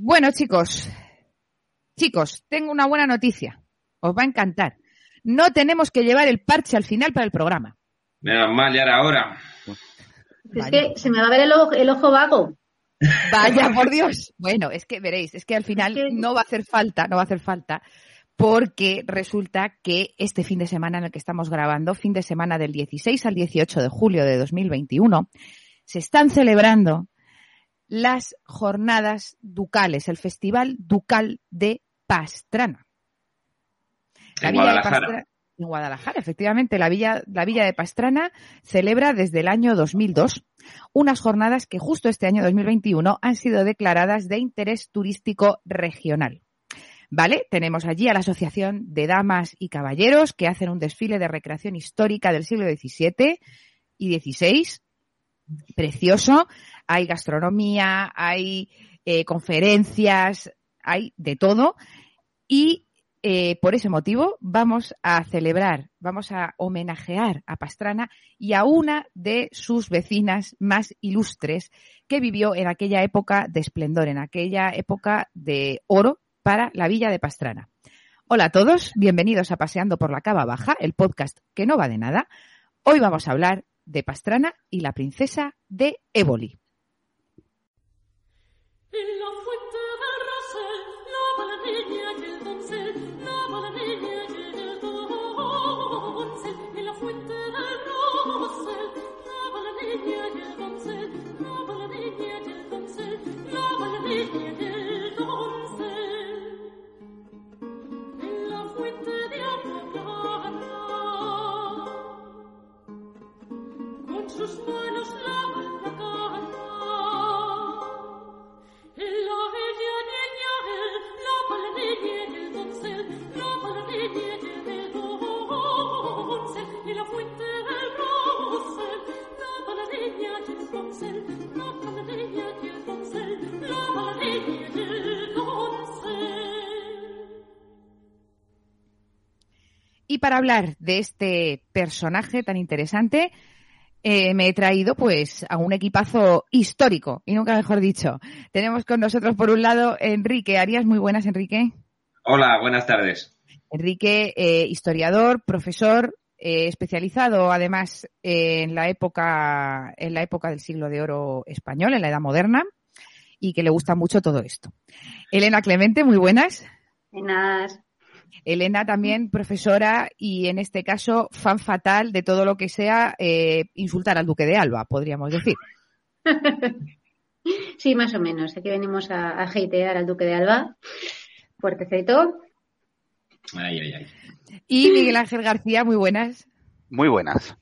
Bueno, chicos, chicos, tengo una buena noticia. Os va a encantar. No tenemos que llevar el parche al final para el programa. Menos mal, ya era hora. Es que se me va a ver el ojo, el ojo vago. Vaya, por Dios. Bueno, es que veréis, es que al final no va a hacer falta, no va a hacer falta, porque resulta que este fin de semana en el que estamos grabando, fin de semana del 16 al 18 de julio de 2021, se están celebrando las jornadas ducales, el Festival Ducal de Pastrana. En Guadalajara. en Guadalajara, efectivamente, la villa, la villa de Pastrana celebra desde el año 2002 unas jornadas que justo este año 2021 han sido declaradas de interés turístico regional. ¿Vale? Tenemos allí a la Asociación de Damas y Caballeros que hacen un desfile de recreación histórica del siglo XVII y XVI. Precioso. Hay gastronomía, hay eh, conferencias, hay de todo. Y eh, por ese motivo vamos a celebrar, vamos a homenajear a Pastrana y a una de sus vecinas más ilustres que vivió en aquella época de esplendor, en aquella época de oro para la villa de Pastrana. Hola a todos, bienvenidos a Paseando por la Cava Baja, el podcast que no va de nada. Hoy vamos a hablar de Pastrana y la princesa de Éboli. Y para hablar de este personaje tan interesante, eh, me he traído pues a un equipazo histórico, y nunca mejor dicho. Tenemos con nosotros por un lado Enrique Arias. Muy buenas, Enrique. Hola, buenas tardes. Enrique, eh, historiador, profesor, eh, especializado además en la época, en la época del siglo de oro español, en la edad moderna, y que le gusta mucho todo esto. Elena Clemente, muy buenas. Buenas. Elena también profesora y en este caso fan fatal de todo lo que sea eh, insultar al duque de Alba, podríamos decir. Sí, más o menos. Aquí venimos a, a hatear al duque de Alba. Fuertecito. Ay, ay, ay. Y Miguel Ángel García, muy buenas. Muy buenas.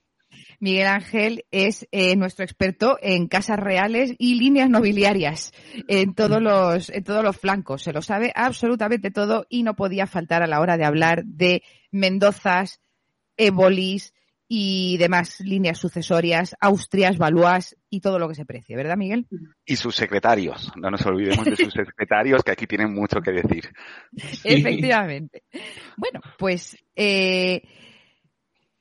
Miguel Ángel es eh, nuestro experto en casas reales y líneas nobiliarias en todos los en todos los flancos. Se lo sabe absolutamente todo y no podía faltar a la hora de hablar de Mendozas, Ébolis y demás líneas sucesorias, Austrias, Valois y todo lo que se precie, ¿verdad, Miguel? Y sus secretarios. No nos olvidemos de sus secretarios que aquí tienen mucho que decir. Efectivamente. Bueno, pues eh,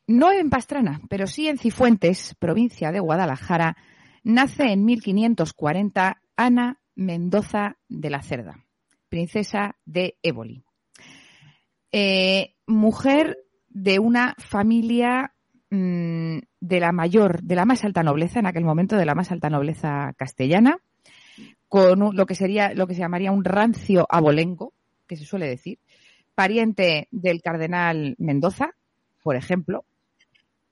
no en Pastrana, pero sí en Cifuentes, provincia de Guadalajara, nace en 1540 Ana Mendoza de la Cerda, princesa de Éboli. Eh, mujer de una familia mm, de la mayor, de la más alta nobleza, en aquel momento de la más alta nobleza castellana, con lo que sería, lo que se llamaría un rancio abolengo, que se suele decir, pariente del cardenal Mendoza, por ejemplo,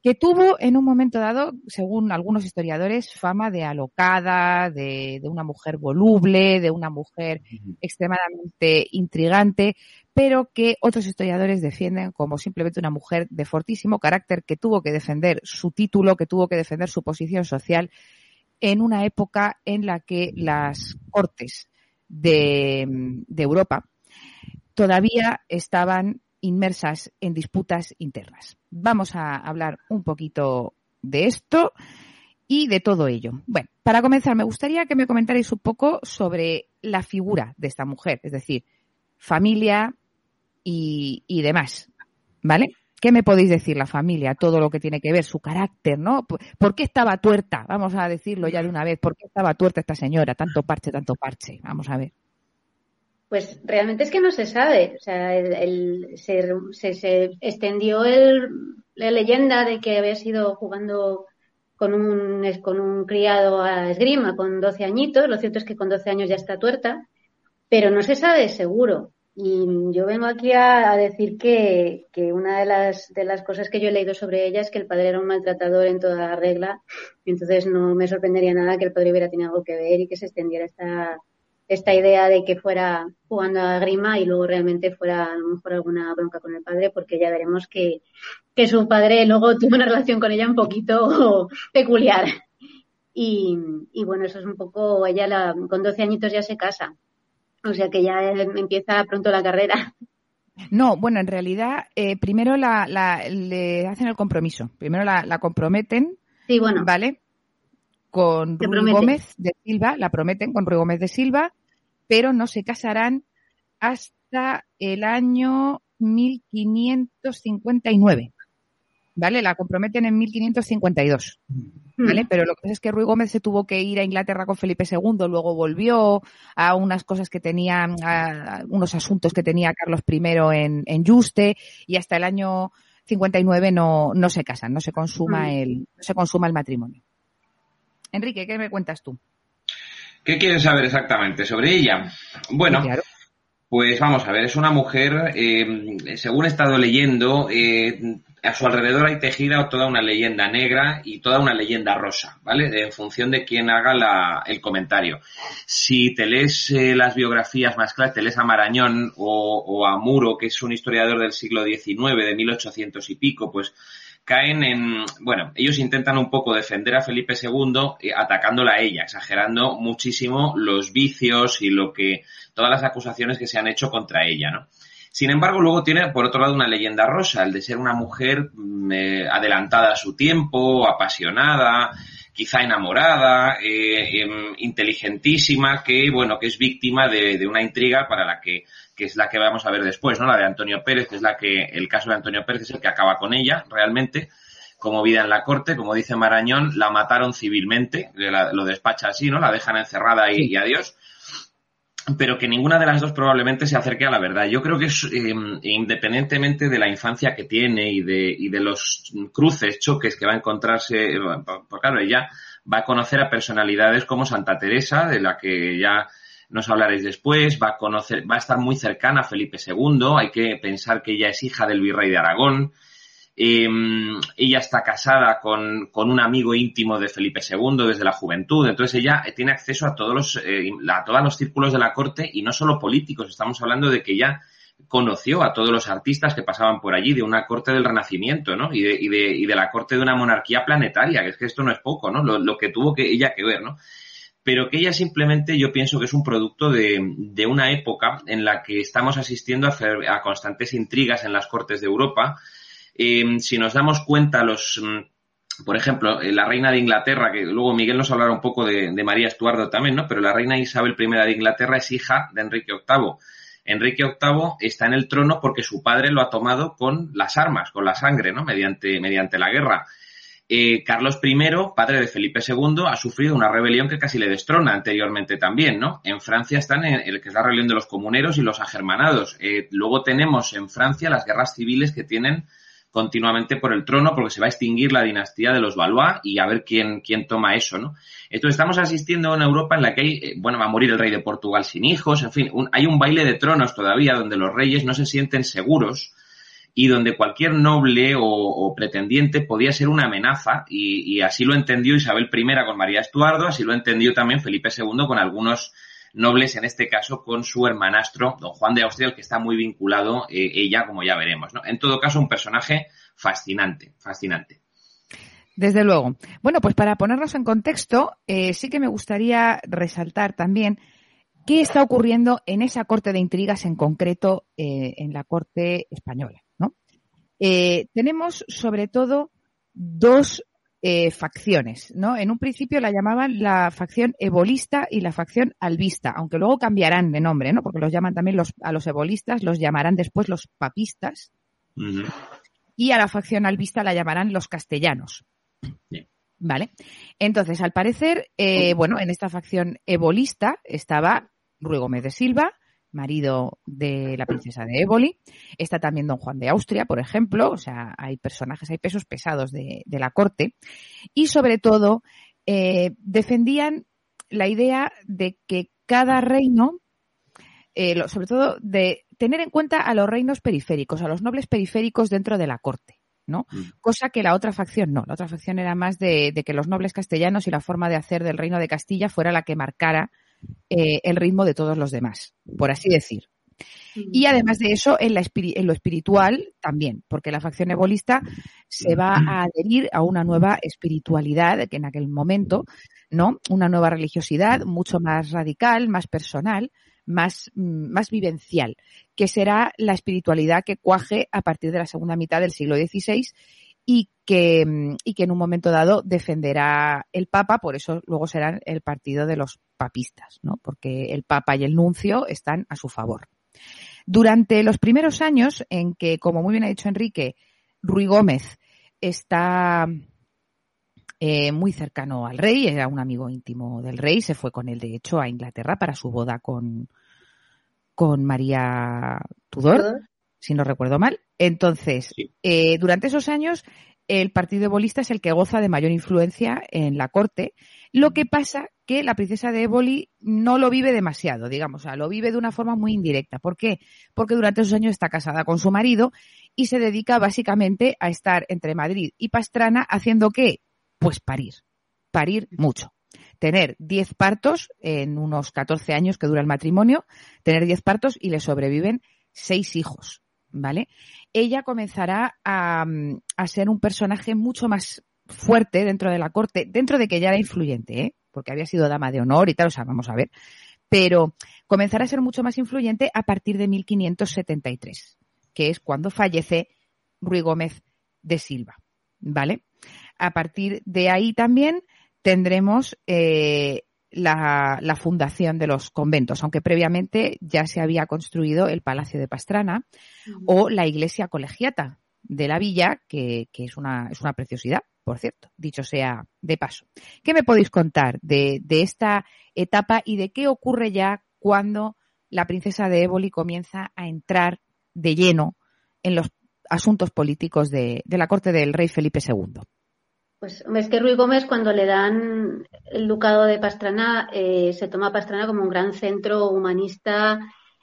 que tuvo en un momento dado, según algunos historiadores, fama de alocada, de, una mujer voluble, de una mujer extremadamente intrigante, pero que otros historiadores defienden como simplemente una mujer de fortísimo carácter que tuvo que defender su título, que tuvo que defender su posición social en una época en la que las cortes de, de Europa todavía estaban inmersas en disputas internas. Vamos a hablar un poquito de esto y de todo ello. Bueno, para comenzar, me gustaría que me comentarais un poco sobre la figura de esta mujer, es decir, familia y, demás, ¿vale? ¿Qué me podéis decir la familia? Todo lo que tiene que ver, su carácter, ¿no? ¿Por qué estaba tuerta? Vamos a decirlo ya de una vez. ¿Por qué estaba tuerta esta señora? Tanto parche, tanto parche. Vamos a ver. Pues realmente es que no se sabe. O sea, el, se, se, extendió el, la leyenda de que había sido jugando con un, con un criado a esgrima con 12 añitos. Lo cierto es que con 12 años ya está tuerta, pero no se sabe seguro. Y yo vengo aquí a, decir que, que, una de las, de las cosas que yo he leído sobre ella es que el padre era un maltratador en toda regla. Entonces no me sorprendería nada que el padre hubiera tenido algo que ver y que se extendiera esta, esta idea de que fuera jugando a grima y luego realmente fuera a lo mejor alguna bronca con el padre, porque ya veremos que, que su padre luego tuvo una relación con ella un poquito peculiar. Y, y bueno, eso es un poco, ella la, con 12 añitos ya se casa. O sea que ya empieza pronto la carrera. No, bueno, en realidad, eh, primero la, la, le hacen el compromiso. Primero la, la comprometen. Sí, bueno. ¿Vale? Con Rui Gómez de Silva, la prometen con Rui Gómez de Silva, pero no se casarán hasta el año 1559. ¿vale? La comprometen en 1552, ¿vale? Hmm. Pero lo que pasa es que Ruy Gómez se tuvo que ir a Inglaterra con Felipe II, luego volvió a unas cosas que tenía, a unos asuntos que tenía Carlos I en, en Juste y hasta el año 59 no, no se casan, no se consuma hmm. el, no se consuma el matrimonio. Enrique, ¿qué me cuentas tú? ¿Qué quieres saber exactamente sobre ella? Bueno, pues vamos a ver, es una mujer, eh, según he estado leyendo, eh, a su alrededor hay tejida toda una leyenda negra y toda una leyenda rosa, ¿vale? En función de quién haga la, el comentario. Si te lees eh, las biografías más claras, te lees a Marañón o, o, a Muro, que es un historiador del siglo XIX, de 1800 y pico, pues caen en, bueno, ellos intentan un poco defender a Felipe II eh, atacándola a ella, exagerando muchísimo los vicios y lo que, todas las acusaciones que se han hecho contra ella, ¿no? Sin embargo, luego tiene, por otro lado, una leyenda rosa, el de ser una mujer mm, eh, adelantada a su tiempo, apasionada, quizá enamorada, eh, em, inteligentísima, que, bueno, que es víctima de, de, una intriga para la que que es la que vamos a ver después, ¿no? La de Antonio Pérez, que es la que, el caso de Antonio Pérez es el que acaba con ella, realmente, como vida en la corte, como dice Marañón, la mataron civilmente, lo despacha así, ¿no? La dejan encerrada y, y adiós pero que ninguna de las dos probablemente se acerque a la verdad. Yo creo que es, eh, independientemente de la infancia que tiene y de, y de los cruces, choques que va a encontrarse, pues claro, ella va a conocer a personalidades como Santa Teresa, de la que ya nos hablaréis después, va a conocer, va a estar muy cercana a Felipe II, hay que pensar que ella es hija del virrey de Aragón, eh, ella está casada con, con, un amigo íntimo de Felipe II desde la juventud, entonces ella tiene acceso a todos los, eh, a todos los círculos de la corte y no solo políticos, estamos hablando de que ella conoció a todos los artistas que pasaban por allí de una corte del Renacimiento, ¿no? Y de, y de, y de la corte de una monarquía planetaria, que es que esto no es poco, ¿no? Lo, que tuvo que ella que ver, ¿no? pero que ella simplemente yo pienso que es un producto de, de una época en la que estamos asistiendo a, constantes intrigas en las cortes de Europa. Eh, si nos damos cuenta, los, mm, por ejemplo, eh, la reina de Inglaterra, que luego Miguel nos hablará un poco de, María Estuardo también, ¿no? Pero la reina Isabel I de Inglaterra es hija de Enrique VIII. Enrique VIII está en el trono porque su padre lo ha tomado con las armas, con la sangre, ¿no? Mediante, mediante la guerra. Eh, Carlos I, padre de Felipe II, ha sufrido una rebelión que casi le destrona anteriormente también, ¿no? En Francia están en el que es la rebelión de los comuneros y los agermanados. Eh, luego tenemos en Francia las guerras civiles que tienen continuamente por el trono porque se va a extinguir la dinastía de los Valois y a ver quién, quién toma eso, ¿no? Entonces estamos asistiendo a una Europa en la que hay, eh, bueno, va a morir el rey de Portugal sin hijos, en fin, un, hay un baile de tronos todavía donde los reyes no se sienten seguros y donde cualquier noble o, pretendiente podía ser una amenaza y, y, así lo entendió Isabel I con María Estuardo, así lo entendió también Felipe II con algunos nobles, en este caso con su hermanastro, don Juan de Austria, el que está muy vinculado eh, ella, como ya veremos. ¿no? En todo caso, un personaje fascinante, fascinante. Desde luego. Bueno, pues para ponernos en contexto, eh, sí que me gustaría resaltar también qué está ocurriendo en esa corte de intrigas en concreto eh, en la corte española. Eh, tenemos sobre todo dos eh, facciones, ¿no? En un principio la llamaban la facción ebolista y la facción albista, aunque luego cambiarán de nombre, ¿no? Porque los llaman también los, a los ebolistas, los llamarán después los papistas. Uh -huh. Y a la facción albista la llamarán los castellanos. Bien. Vale. Entonces, al parecer, eh, bueno, en esta facción ebolista estaba Ruy Gómez de Silva, marido de la princesa de Éboli. Está también don Juan de Austria, por ejemplo. O sea, hay personajes, hay pesos pesados de, la corte. Y sobre todo, eh, defendían la idea de que cada reino, eh, sobre todo de tener en cuenta a los reinos periféricos, a los nobles periféricos dentro de la corte. ¿no? Mm. Cosa que la otra facción no. La otra facción era más de, que los nobles castellanos y la forma de hacer del reino de Castilla fuera la que marcara eh, el ritmo de todos los demás, por así decir. Y además de eso, en, en, lo espiritual también, porque la facción ebolista se va a adherir a una nueva espiritualidad que en aquel momento, ¿no? Una nueva religiosidad mucho más radical, más personal, más, mm, más vivencial, que será la espiritualidad que cuaje a partir de la segunda mitad del siglo XVI y que, mm, y que en un momento dado defenderá el Papa, por eso luego será el partido de los papistas, ¿no? Porque el Papa y el Nuncio están a su favor. Durante los primeros años en que, como muy bien ha dicho Enrique, Ruy Gómez está eh, muy cercano al rey, era un amigo íntimo del rey, se fue con él de hecho a Inglaterra para su boda con, con María Tudor, si no recuerdo mal. Entonces, eh, durante esos años, el partido ebolista es el que goza de mayor influencia en la corte. Lo que pasa que la princesa de Éboli no lo vive demasiado, digamos, o sea, lo vive de una forma muy indirecta. ¿Por qué? Porque durante esos años está casada con su marido y se dedica básicamente a estar entre Madrid y Pastrana haciendo qué? Pues parir. Parir mucho. Tener 10 partos en unos 14 años que dura el matrimonio, tener 10 partos y le sobreviven 6 hijos. ¿vale? Ella comenzará a, ser un personaje mucho más fuerte dentro de la corte, dentro de que ya era influyente, ¿eh? Porque había sido dama de honor y tal, o sea, vamos a ver, pero comenzará a ser mucho más influyente a partir de 1573, que es cuando fallece Ruy Gómez de Silva, ¿vale? A partir de ahí también tendremos eh, la, fundación de los conventos, aunque previamente ya se había construido el Palacio de Pastrana o la iglesia colegiata de la villa, que, es, una, es una preciosidad, por cierto, dicho sea de paso. ¿Qué me podéis contar de, esta etapa y de qué ocurre ya cuando la princesa de Éboli comienza a entrar de lleno en los asuntos políticos de, de la corte del rey Felipe II? Pues es que Ruy Gómez cuando le dan el ducado de Pastrana eh, se toma Pastrana como un gran centro humanista,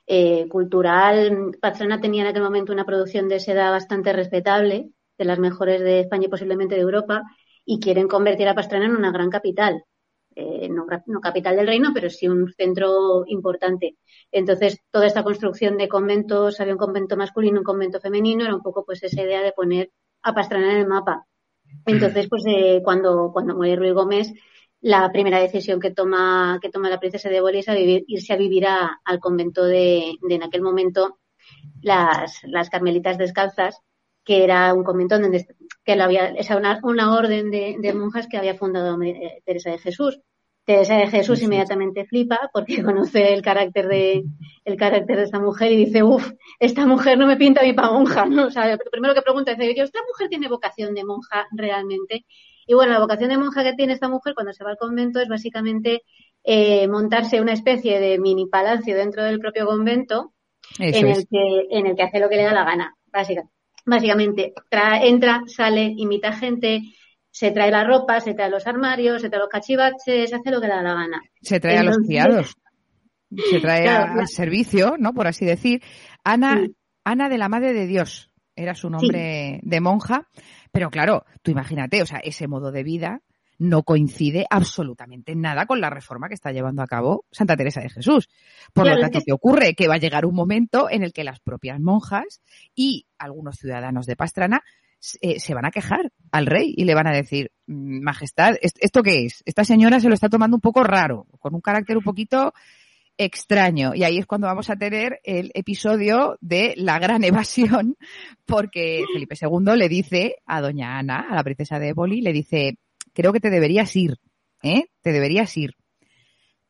eh, cultural. Pastrana tenía en aquel momento una producción de seda bastante respetable, de las mejores de España y posiblemente de Europa, y quieren convertir a Pastrana en una gran capital. Eh, no, no, capital del reino, pero sí un centro importante. Entonces, toda esta construcción de conventos, había un convento masculino, un convento femenino, era un poco pues esa idea de poner a Pastrana en el mapa. Entonces, pues eh, cuando, cuando muere Ruy Gómez, la primera decisión que toma, que toma la princesa de Boli es irse a vivir al convento de, en aquel momento las, las Carmelitas Descalzas, que era un convento donde que había, esa una, una orden de, de, monjas que había fundado eh, Teresa de Jesús. Teresa de Jesús inmediatamente flipa porque conoce el carácter de el carácter de esta mujer y dice, uff, esta mujer no me pinta mi pa monja, ¿no? O sea, lo primero que pregunta es, ¿esta mujer tiene vocación de monja realmente? Y bueno, la vocación de monja que tiene esta mujer cuando se va al convento es básicamente eh, montarse una especie de mini palacio dentro del propio convento en el, que, en el que hace lo que le da la gana, básicamente. Básicamente, entra, sale, imita gente, se trae la ropa, se trae los armarios, se trae los cachivaches, hace lo que le da la gana. Se trae a los criados, se trae al servicio, ¿no? Por así decir. Ana, Ana de la Madre de Dios era su nombre de monja, pero claro, tú imagínate, o sea, ese modo de vida no coincide absolutamente nada con la reforma que está llevando a cabo Santa Teresa de Jesús. Por lo tanto, ¿qué ocurre? Que va a llegar un momento en el que las propias monjas y algunos ciudadanos de Pastrana eh, se van a quejar al rey y le van a decir, mm, Majestad, ¿esto qué es? Esta señora se lo está tomando un poco raro, con un carácter un poquito extraño. Y ahí es cuando vamos a tener el episodio de la gran evasión, porque Felipe II le dice a doña Ana, a la princesa de Éboli, le dice, creo que te deberías ir, ¿eh? Te deberías ir.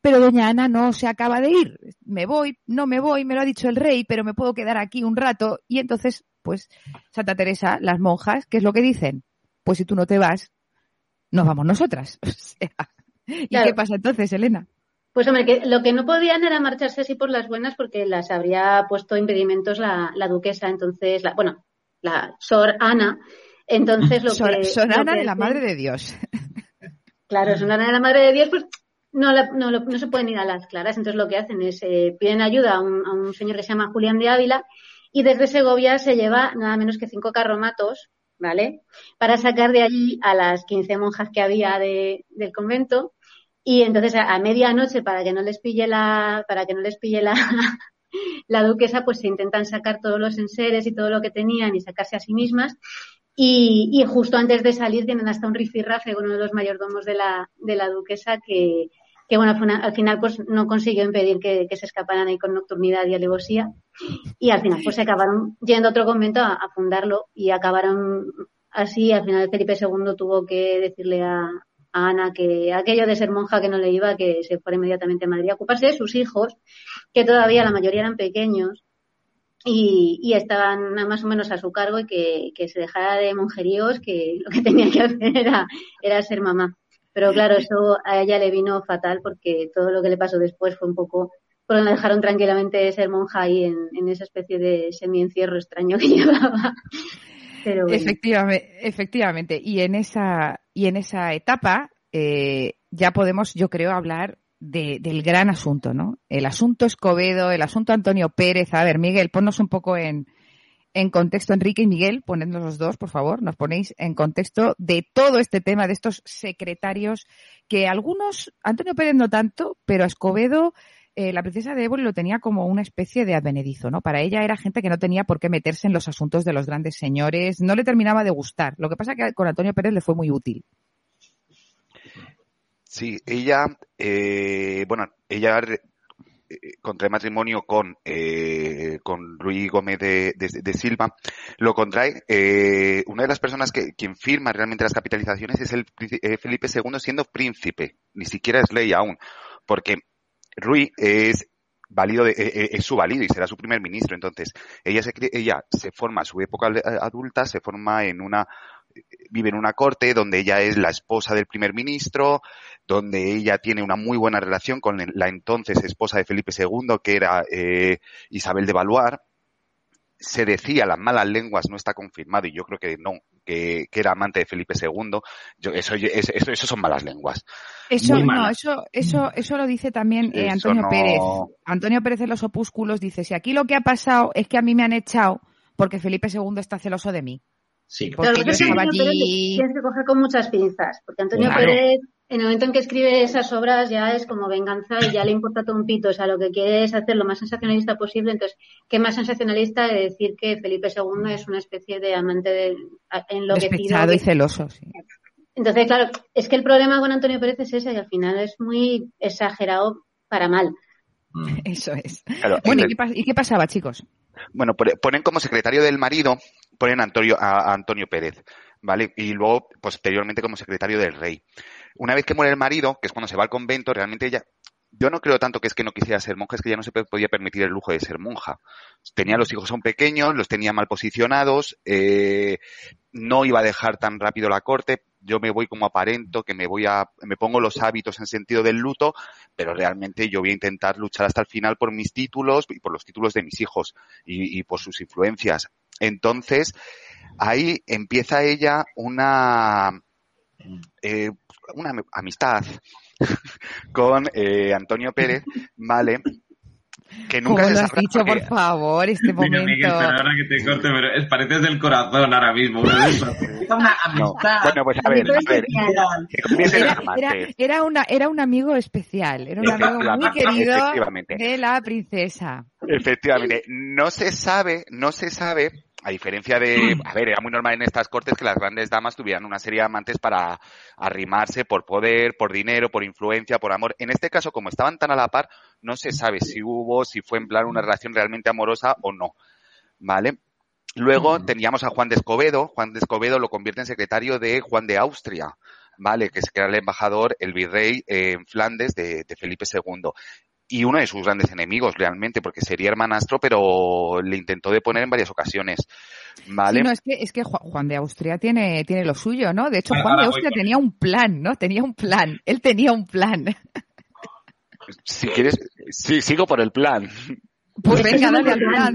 Pero doña Ana no se acaba de ir. Me voy, no me voy, me lo ha dicho el rey, pero me puedo quedar aquí un rato. Y entonces pues Santa Teresa, las monjas, ¿qué es lo que dicen? Pues si tú no te vas, nos vamos nosotras. ¿Y qué pasa entonces, Elena? Pues hombre, que lo que no podían era marcharse así por las buenas porque las habría puesto impedimentos la, la duquesa, entonces, la, bueno, la Sor Ana. Entonces lo que... Sor lo Ana que de la Madre de Dios. Claro, Sor Ana de la Madre de Dios, pues no, la- no, lo- no se pueden ir a las claras. Entonces lo que hacen es eh, piden ayuda a un, a un señor que se llama Julián de Ávila y desde Segovia se lleva nada menos que cinco carromatos, ¿vale? Para sacar de allí a las 15 monjas que había de- del convento y entonces a, a medianoche para que no les pille la para que no les pille la la duquesa pues se intentan sacar todos los enseres y todo lo que tenían y sacarse a sí mismas y, y justo antes de salir tienen hasta un rifirrafe con uno de los mayordomos de la, de la duquesa que, que bueno, al final, al final, pues no consiguió impedir que, que se escaparan ahí con nocturnidad y alevosía. Y al final pues se acabaron yendo a otro convento a, a fundarlo y acabaron así. Al final Felipe II tuvo que decirle a, a Ana que aquello de ser monja que no le iba, que se fuera inmediatamente a Madrid a ocuparse de sus hijos, que todavía la mayoría eran pequeños y, y estaban más o menos a su cargo y que, que se dejara de monjeríos, que lo que tenía que hacer era, era ser mamá. Pero claro, eso a ella le vino fatal porque todo lo que le pasó después fue un poco, porque la dejaron tranquilamente ser monja ahí en, en esa especie de semi-encierro extraño que llevaba. Pero bueno. Efectivamente, efectivamente. Y en esa, y en esa etapa eh, ya podemos, yo creo, hablar de, del gran asunto, ¿no? El asunto Escobedo, el asunto Antonio Pérez. A ver, Miguel, ponnos un poco en, en contexto, Enrique y Miguel, ponednos los dos, por favor, nos ponéis en contexto de todo este tema, de estos secretarios que algunos, Antonio Pérez no tanto, pero Escobedo, eh, la princesa de Éboli lo tenía como una especie de advenedizo, ¿no? Para ella era gente que no tenía por qué meterse en los asuntos de los grandes señores, no le terminaba de gustar. Lo que pasa que con Antonio Pérez le fue muy útil. Sí, ella, eh, bueno, ella eh, contrae matrimonio con, eh, con Luis Gómez de, Silva, lo contrae, eh, una de las personas que quien firma realmente las capitalizaciones es el eh, Felipe II siendo príncipe, ni siquiera es ley aún, porque Rui es válido de- eh, es su válido y será su primer ministro. Entonces, ella se, ella se forma a su época adulta, se forma en una, vive en una corte donde ella es la esposa del primer ministro, donde ella tiene una muy buena relación con la entonces esposa de Felipe II, que era eh, Isabel de Valois. Se decía, las malas lenguas no está confirmado, y yo creo que no, que, que era amante de Felipe II. Yo, eso, eso, son malas lenguas. Eso, Muy no, eso, eso, eso lo dice también eh, Antonio no- Pérez. Antonio Pérez en los opúsculos dice, si aquí lo que ha pasado es que a mí me han echado porque Felipe II está celoso de mí. Sí, Porque Claro, yo estaba Antonio Pérez allí. tienes que coger con muchas pinzas, porque Antonio Claro. Pérez, en el momento en que escribe esas obras, ya es como venganza y ya le importa todo un pito. O sea, lo que quiere es hacer lo más sensacionalista posible. Entonces, ¿qué más sensacionalista de decir que Felipe II es una especie de amante de, enloquecido? Despechado y celoso, sí. Entonces, claro, es que el problema con Antonio Pérez es ese, y al final es muy exagerado para mal. Eso es. Claro, Bueno, el- ¿y qué, y qué pasaba, chicos? Bueno, pone- ponen como secretario del marido, ponen a Antonio, a, Antonio Pérez, ¿vale? Y luego, posteriormente, como secretario del rey. Una vez que muere el marido, que es cuando se va al convento, realmente ella, yo no creo tanto que es que no quisiera ser monja, es que ya no se podía permitir el lujo de ser monja. Tenía los hijos son pequeños, los tenía mal posicionados, eh, no iba a dejar tan rápido la corte, yo me voy como aparento, que me voy a, me pongo los hábitos en sentido del luto, pero realmente yo voy a intentar luchar hasta el final por mis títulos y por los títulos de mis hijos y por sus influencias. Entonces, ahí empieza ella una, eh, una amistad con eh, Antonio Pérez, ¿vale? Que nunca ¿Cómo se lo has dicho, por favor, este Mira, momento? Miguel, perdona que te corte, pero es, pareces del corazón ahora mismo. Es una No. amistad. Bueno, pues a ver, a ver, Era, una, era un amigo especial, era un amigo muy querido de la princesa. Efectivamente, no se sabe, no se sabe, a diferencia de, a ver, era muy normal en estas cortes que las grandes damas tuvieran una serie de amantes para arrimarse por poder, por dinero, por influencia, por amor. En este caso, como estaban tan a la par, no se sabe si hubo, si fue en plan una relación realmente amorosa o no. ¿Vale? Luego teníamos a Juan de Escobedo. Juan de Escobedo lo convierte en secretario de Juan de Austria, ¿vale? Que era el embajador, el virrey eh, en Flandes de, de Felipe II. Y uno de sus grandes enemigos, realmente, porque sería hermanastro, pero le intentó deponer en varias ocasiones, ¿vale? Sí, no, es que, es que Ju- Juan de Austria tiene, tiene lo suyo, ¿no? De hecho, Juan de Austria tenía un plan, ¿no? Tenía un plan. Él tenía un plan. Si quieres, sí, sigo por el plan. Pues venga, dale al plan.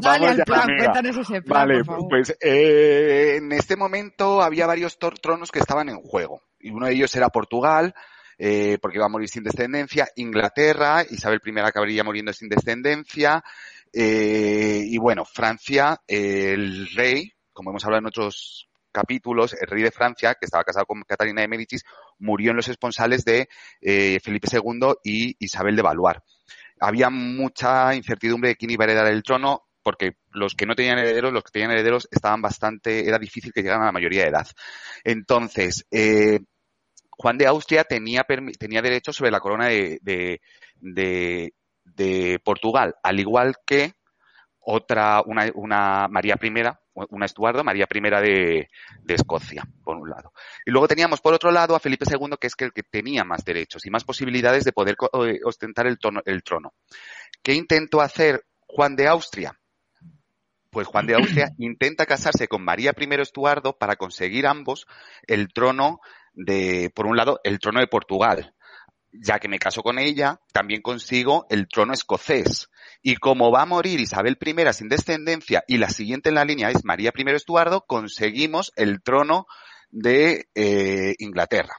Dale al plan, cuéntanos ese plan. Vale, pues eh, en este momento había varios tronos que estaban en juego. Y uno de ellos era Portugal, eh, porque iba a morir sin descendencia, Inglaterra, Isabel I acabaría muriendo sin descendencia, eh, y bueno, Francia, el rey, como hemos hablado en otros capítulos, el rey de Francia, que estaba casado con Catalina de Médicis, murió en los esponsales de eh, Felipe II y Isabel de Valois. Había mucha incertidumbre de quién iba a heredar el trono, porque los que no tenían herederos, los que tenían herederos estaban bastante, era difícil que llegaran a la mayoría de edad. Entonces, eh, Juan de Austria tenía, tenía derecho sobre la corona de, de, de Portugal, al igual que otra, una, una María I, una Estuardo, María I de, de, Escocia, por un lado. Y luego teníamos, por otro lado, a Felipe II, que es el que tenía más derechos y más posibilidades de poder eh, ostentar el, el trono. ¿Qué intentó hacer Juan de Austria? Pues Juan de Austria intenta casarse con María I Estuardo para conseguir ambos el trono de, por un lado, el trono de Portugal ya que me caso con ella, también consigo el trono escocés. Y como va a morir Isabel I sin descendencia y la siguiente en la línea es María I Estuardo, conseguimos el trono de eh, Inglaterra.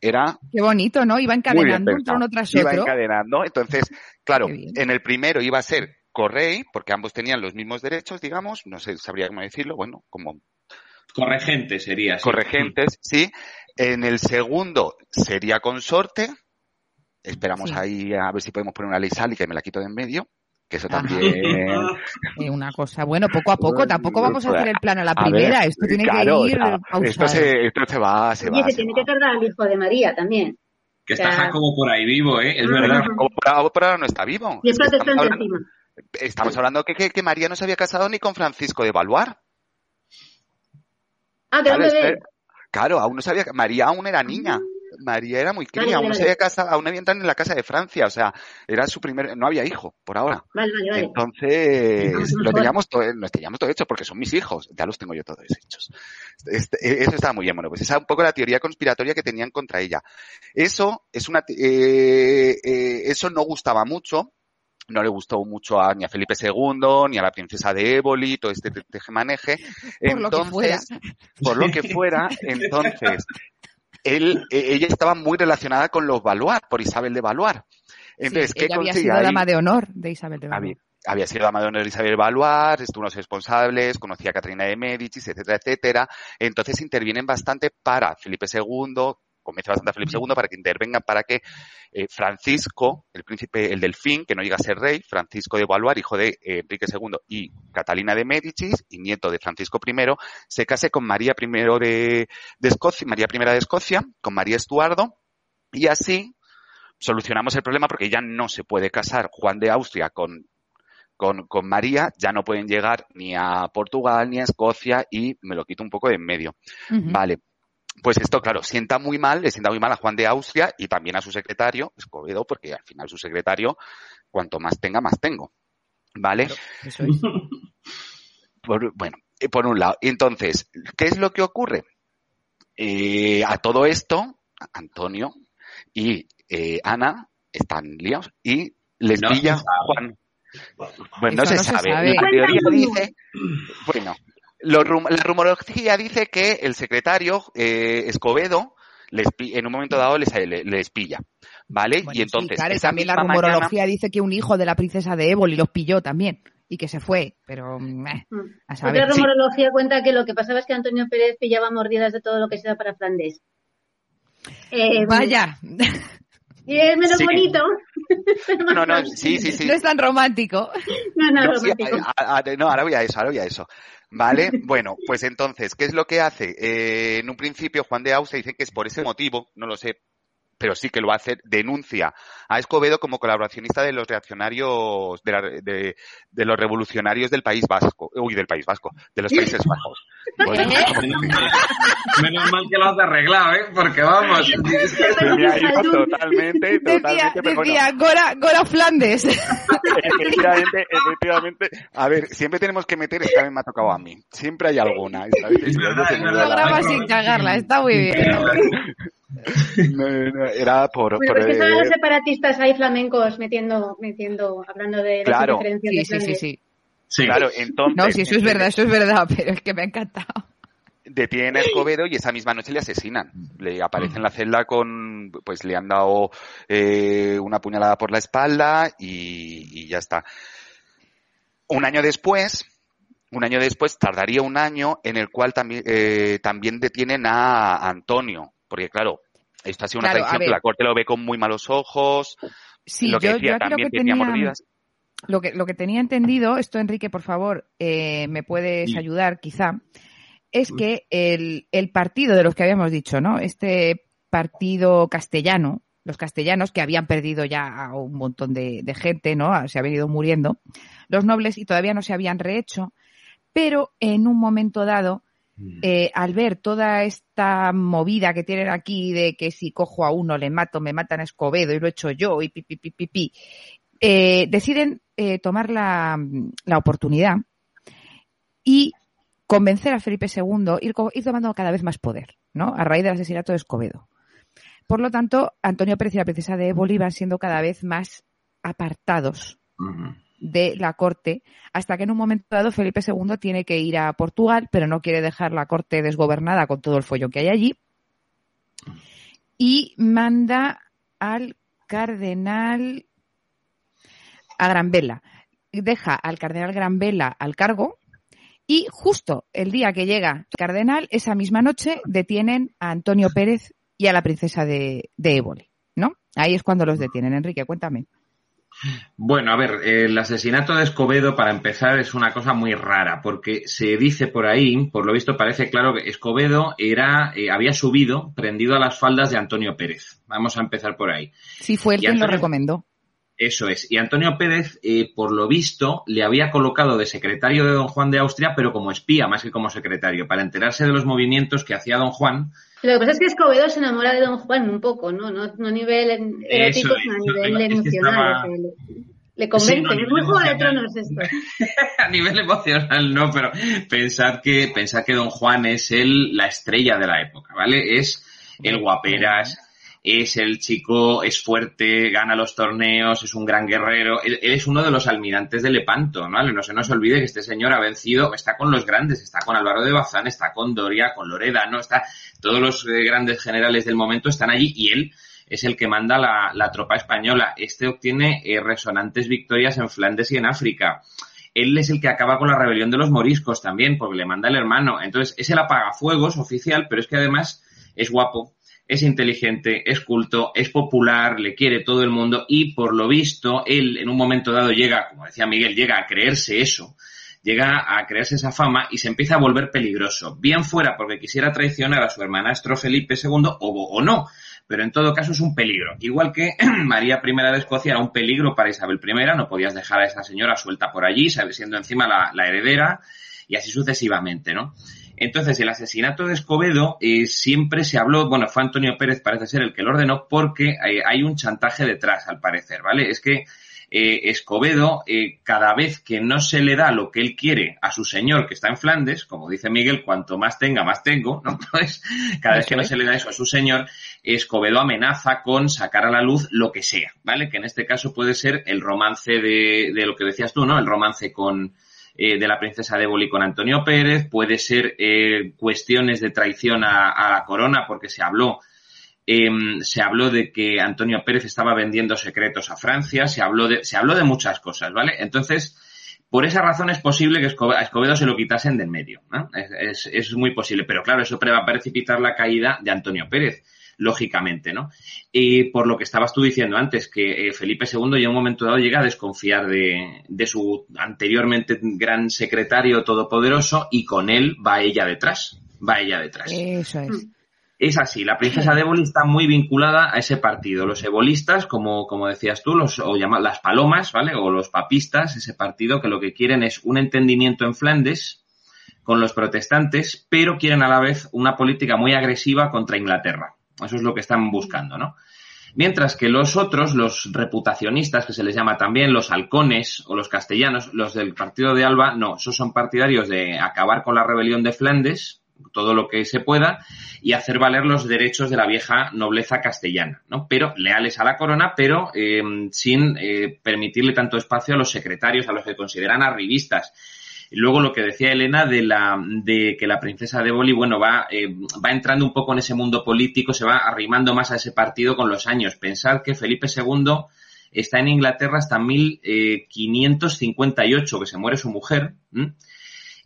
Era Qué bonito, ¿no? Iba encadenando un trono tras otro. Iba encadenando. Entonces, claro, en el primero iba a ser correy, porque ambos tenían los mismos derechos, digamos, no sé, sabría cómo decirlo, bueno, como Corregentes sería. Corregentes, sí. En el segundo sería consorte. Esperamos ahí a ver si podemos poner una ley sal y que me la quito de en medio. Que eso también. Es una cosa. Bueno, poco a poco. Tampoco vamos a hacer el plano a la primera. esto tiene que ir. esto, se, esto se va, se va. se, tiene que tardar el hijo de María también. Que está Jacobo por ahí vivo, ¿eh? Es verdad. Jacobo por ahora no está vivo. Y estamos hablando, estamos hablando que, que, que, María no se había casado ni con Francisco de Baluar. Ah, dónde Claro, aún no sabía, María aún era niña. Ah. María era muy cría, aún no se había casado, aún había entrado en la casa de Francia, o sea, era su primer, no había hijo, por ahora. Vale, Entonces, lo teníamos todo, lo teníamos todo hecho, porque son mis hijos, ya los tengo yo todos hechos. Este, eso estaba muy bien, bueno, pues esa es un poco la teoría conspiratoria que tenían contra ella. Eso es una, eh, eh, eso no gustaba mucho, no le gustó mucho a, ni a Felipe II, ni a la princesa de Éboli, todo este tejemaneje. Fuera. Por lo que fuera, entonces, él, e, ella estaba muy relacionada con los Valois, por Isabel de Valois. Entonces, ¿qué ella había sido dama de honor de Isabel de Valois. Había, sido dama de honor de Isabel de Valois, estuvo unos responsables, conocía a Catarina de Medici, etcétera, etcétera. Entonces intervienen bastante para Felipe II, convence bastante a Felipe II para que intervengan para que eh, Francisco, el príncipe, el delfín, que no llega a ser rey, Francisco de Valois, hijo de eh, Enrique II y Catalina de Médicis y nieto de Francisco I, se case con María I de, de Escocia, María I de Escocia, con María Estuardo, y así solucionamos el problema porque ya no se puede casar Juan de Austria con con, con, María ya no pueden llegar ni a Portugal ni a Escocia y me lo quito un poco de en medio. Vale. Pues esto, claro, sienta muy mal, le sienta muy mal a Juan de Austria y también a su secretario, Escobedo, porque al final su secretario, cuanto más tenga, más tengo. ¿Vale? eso es. bueno, eh, por un lado. Entonces, ¿qué es lo que ocurre? Eh, a todo esto, Antonio y eh, Ana están liados y les pilla Juan. Bueno, no se, sabe. La teoría dice, bueno, la rumorología dice que el secretario eh, Escobedo les, en un momento dado les, les pilla. ¿Vale? y entonces. también la rumorología dice que un hijo de la princesa de Éboli los pilló también y que se fue, pero. Mm, eh, mm. Otra rumorología cuenta que lo que pasaba es que Antonio Pérez pillaba mordidas de todo lo que se da para Flandes. Eh, Vaya. Y es menos bonito. No, no, sí, sí, sí. No es tan romántico. No, no, romántico. no, ahora voy a eso, ahora voy a eso. ¿Vale? Bueno, pues entonces, ¿qué es lo que hace? Eh, en un principio, Juan de Austria dice que es por ese motivo, no lo sé, pero sí que lo hace, denuncia a Escobedo como colaboracionista de los reaccionarios, de, de, los revolucionarios del País Vasco, uy, del País Vasco, de los Países Bajos. Menos mal que lo has arreglado, ¿eh? Porque vamos. totalmente, totalmente. Decía, Gora, Gora Flandes. Efectivamente, efectivamente. A ver, siempre tenemos que meter, esta vez me ha tocado a mí. Siempre hay alguna. Esta vez, sin cagarla, está muy bien. Era por... Bueno, pues que son los separatistas ahí flamencos metiendo, metiendo, hablando de claro. diferencias sí, sí, sí, sí, Claro, entonces... No, sí, eso es verdad, eso es verdad, pero es que me ha encantado. Detienen a Escobedo y esa misma noche le asesinan. Le aparece en la celda con, pues le han dado eh, una puñalada por la espalda y, y ya está. Un año después, un año después, tardaría un año en el cual también, eh, también detienen a Antonio, porque claro, esto ha sido una traición que la corte lo ve con muy malos ojos. Sí, lo que yo, decía, también tenía, mordidas. Lo que, lo que tenía entendido, esto Enrique, por favor, eh, me puedes ayudar quizá, es que el, el partido de los que habíamos dicho, ¿no? Este partido castellano, los castellanos que habían perdido ya a un montón de, de, gente, ¿no? Se habían ido muriendo, los nobles y todavía no se habían rehecho, pero en un momento dado. Eh, al ver toda esta movida que tienen aquí de que si cojo a uno le mato, me matan a Escobedo y lo he hecho yo y pi, pi, pi, pi, eh, deciden eh, tomar la, la, oportunidad y convencer a Felipe II, ir, ir tomando cada vez más poder, ¿no? A raíz del asesinato de Escobedo. Por lo tanto, Antonio Pérez y la princesa de Éboli van siendo cada vez más apartados de la corte, hasta que en un momento dado Felipe II tiene que ir a Portugal, pero no quiere dejar la corte desgobernada con todo el follón que hay allí, y manda al cardenal a Gran Vela. Deja al cardenal Gran Vela al cargo y justo el día que llega el cardenal, esa misma noche detienen a Antonio Pérez y a la princesa de, de Éboli, ¿no? Ahí es cuando los detienen. Enrique, cuéntame. Bueno, a ver, el asesinato de Escobedo, para empezar, es una cosa muy rara, porque se dice por ahí, por lo visto parece claro que Escobedo era, eh, había subido prendido a las faldas de Antonio Pérez. Vamos a empezar por ahí. Sí, fue el que lo recomendó. Eso es. Y Antonio Pérez, eh, por lo visto, le había colocado de secretario de don Juan de Austria, pero como espía más que como secretario, para enterarse de los movimientos que hacía don Juan lo que pasa es que Escobedo se enamora de Don Juan un poco, ¿no? No, no a nivel erótico, sino a nivel emocional. le, convence, es muy juego de tronos esto. a nivel emocional no, pero pensar que, pensar que Don Juan es el, la estrella de la época, ¿vale? Es el guaperas, es el chico, es fuerte, gana los torneos, es un gran guerrero. Él, es uno de los almirantes de Lepanto, ¿no? No se nos olvide que este señor ha vencido, está con los grandes, está con Álvaro de Bazán, está con Doria, con Loredano, está, todos los eh, grandes generales del momento están allí y él es el que manda la, la tropa española. Este obtiene eh, resonantes victorias en Flandes y en África él es el que acaba con la rebelión de los moriscos también, porque le manda el hermano. Entonces, es el apagafuegos oficial, pero es que además es guapo, es inteligente, es culto, es popular, le quiere todo el mundo y por lo visto él en un momento dado llega, como decía Miguel, llega a creerse eso, llega a creerse esa fama y se empieza a volver peligroso, bien fuera porque quisiera traicionar a su hermanastro Felipe II o, o no, pero en todo caso es un peligro. Igual que María I de Escocia era un peligro para Isabel I, no podías dejar a esa señora suelta por allí, siendo encima la, la heredera y así sucesivamente, ¿no? Entonces, el asesinato de Escobedo eh, siempre se habló, bueno, fue Antonio Pérez, parece ser el que lo ordenó, porque eh, hay un chantaje detrás, al parecer, ¿vale? Es que eh, Escobedo, cada vez que no se le da lo que él quiere a su señor que está en Flandes, como dice Miguel, cuanto más tenga, más tengo, ¿no? Pues cada vez que no se le da eso a su señor, Escobedo amenaza con sacar a la luz lo que sea, ¿vale? Que en este caso puede ser el romance de, de lo que decías tú, ¿no? El romance con, eh, de la princesa de Boli con Antonio Pérez, puede ser eh, cuestiones de traición a, la corona porque se habló em, se habló de que Antonio Pérez estaba vendiendo secretos a Francia, se habló de, se habló de muchas cosas, ¿vale? Entonces, por esa razón es posible que a Escobedo se lo quitasen del medio, ¿no? es, es, muy posible, pero claro, eso va a precipitar la caída de Antonio Pérez lógicamente, ¿no? Y por lo que estabas tú diciendo antes, que eh, Felipe II ya en un momento dado llega a desconfiar de, de su anteriormente gran secretario todopoderoso y con él va ella detrás, va ella detrás. Eso es. Es así, la princesa de Éboli está muy vinculada a ese partido. Los ebolistas, como, como decías tú, los, o llaman las palomas, ¿vale? O los papistas, ese partido que lo que quieren es un entendimiento en Flandes con los protestantes, pero quieren a la vez una política muy agresiva contra Inglaterra. Eso es lo que están buscando, ¿no? Mientras que los otros, los reputacionistas, que se les llama también, los halcones o los castellanos, los del partido de Alba, no, esos son partidarios de acabar con la rebelión de Flandes, todo lo que se pueda y hacer valer los derechos de la vieja nobleza castellana, ¿no? Pero leales a la corona, pero eh, sin eh, permitirle tanto espacio a los secretarios, a los que consideran arribistas. Y luego lo que decía Elena de la de que la princesa de Boli, bueno, va, eh, va entrando un poco en ese mundo político, se va arrimando más a ese partido con los años. Pensar que Felipe II está en Inglaterra hasta 1558, que se muere su mujer.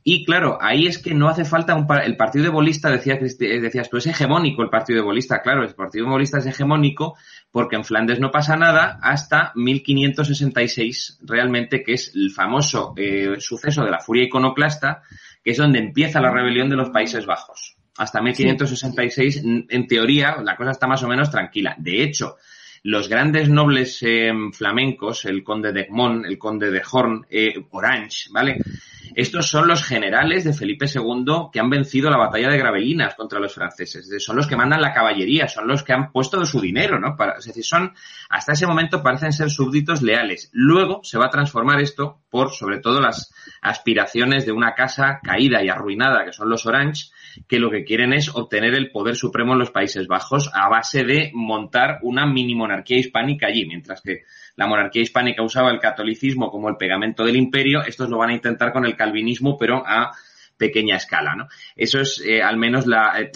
Y claro, ahí es que no hace falta un el partido de bolista, decía, eh, decías tú, es hegemónico el partido de bolista. Claro, el partido de bolista es hegemónico porque en Flandes no pasa nada hasta 1566, realmente, que es el famoso eh, suceso de la furia iconoclasta, que es donde empieza la rebelión de los Países Bajos. Hasta 1566, en teoría, la cosa está más o menos tranquila. De hecho, los grandes nobles eh, flamencos, el conde de Egmont, el conde de Horn, eh, Orange, ¿vale? Estos son los generales de Felipe II que han vencido la batalla de Gravelinas contra los franceses. Son los que mandan la caballería, son los que han puesto su dinero, ¿no? Para, es decir, son, hasta ese momento parecen ser súbditos leales. Luego se va a transformar esto por, sobre todo, las aspiraciones de una casa caída y arruinada, que son los Orange, que lo que quieren es obtener el poder supremo en los Países Bajos a base de montar una mini monarquía hispánica allí, mientras que la monarquía hispánica usaba el catolicismo como el pegamento del imperio, estos lo van a intentar con el calvinismo, pero a pequeña escala, ¿no? Eso es eh, al menos la eh,